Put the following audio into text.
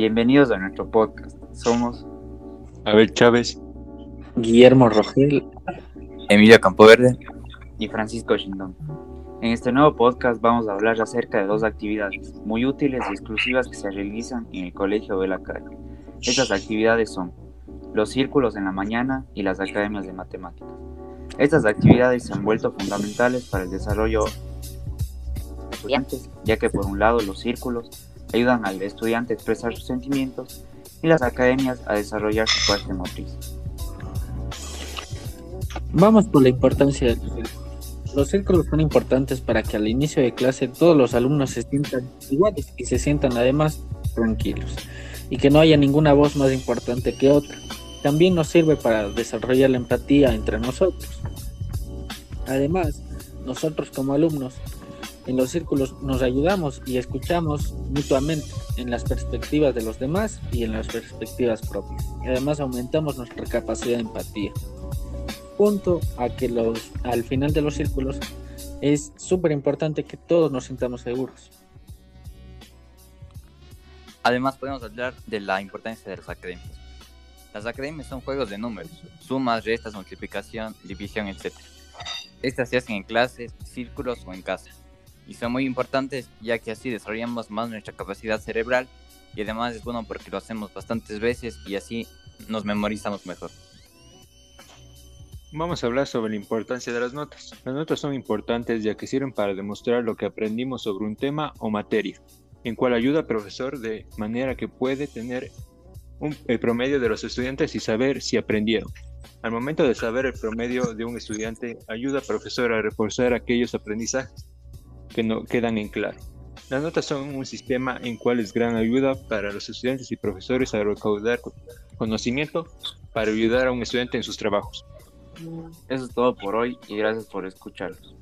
Bienvenidos a nuestro podcast. Somos Abel Chávez, Guillermo Rogel, Emilio Campoverde y Francisco Shindón. En este nuevo podcast vamos a hablar acerca de dos actividades muy útiles y exclusivas que se realizan en el Colegio Belacay. Estas actividades son los círculos en la mañana y las academias de matemáticas. Estas actividades se han vuelto fundamentales para el desarrollo de estudiantes, ya que por un lado los círculos ayudan al estudiante a expresar sus sentimientos y las academias a desarrollar su parte motriz. Vamos por la importancia de los círculos. Los círculos son importantes para que al inicio de clase todos los alumnos se sientan iguales y se sientan además tranquilos y que no haya ninguna voz más importante que otra. También nos sirve para desarrollar la empatía entre nosotros. Además, nosotros como alumnos en los círculos nos ayudamos y escuchamos mutuamente en las perspectivas de los demás y en las perspectivas propias. Además aumentamos nuestra capacidad de empatía. Punto a que los, al final de los círculos es súper importante que todos nos sintamos seguros. Además podemos hablar de la importancia de las academias. Las academias son juegos de números, sumas, restas, multiplicación, división, etc. Estas se hacen en clases, círculos o en casa. Y son muy importantes ya que así desarrollamos más nuestra capacidad cerebral y además es bueno porque lo hacemos bastantes veces y así nos memorizamos mejor. Vamos a hablar sobre la importancia de las notas. Las notas son importantes ya que sirven para demostrar lo que aprendimos sobre un tema o materia, en cual ayuda al profesor de manera que puede tener un, el promedio de los estudiantes y saber si aprendieron. Al momento de saber el promedio de un estudiante, ayuda al profesor a reforzar aquellos aprendizajes que no quedan en claro. Las notas son un sistema en cual es gran ayuda para los estudiantes y profesores a recaudar conocimiento para ayudar a un estudiante en sus trabajos. Eso es todo por hoy y gracias por escucharlos.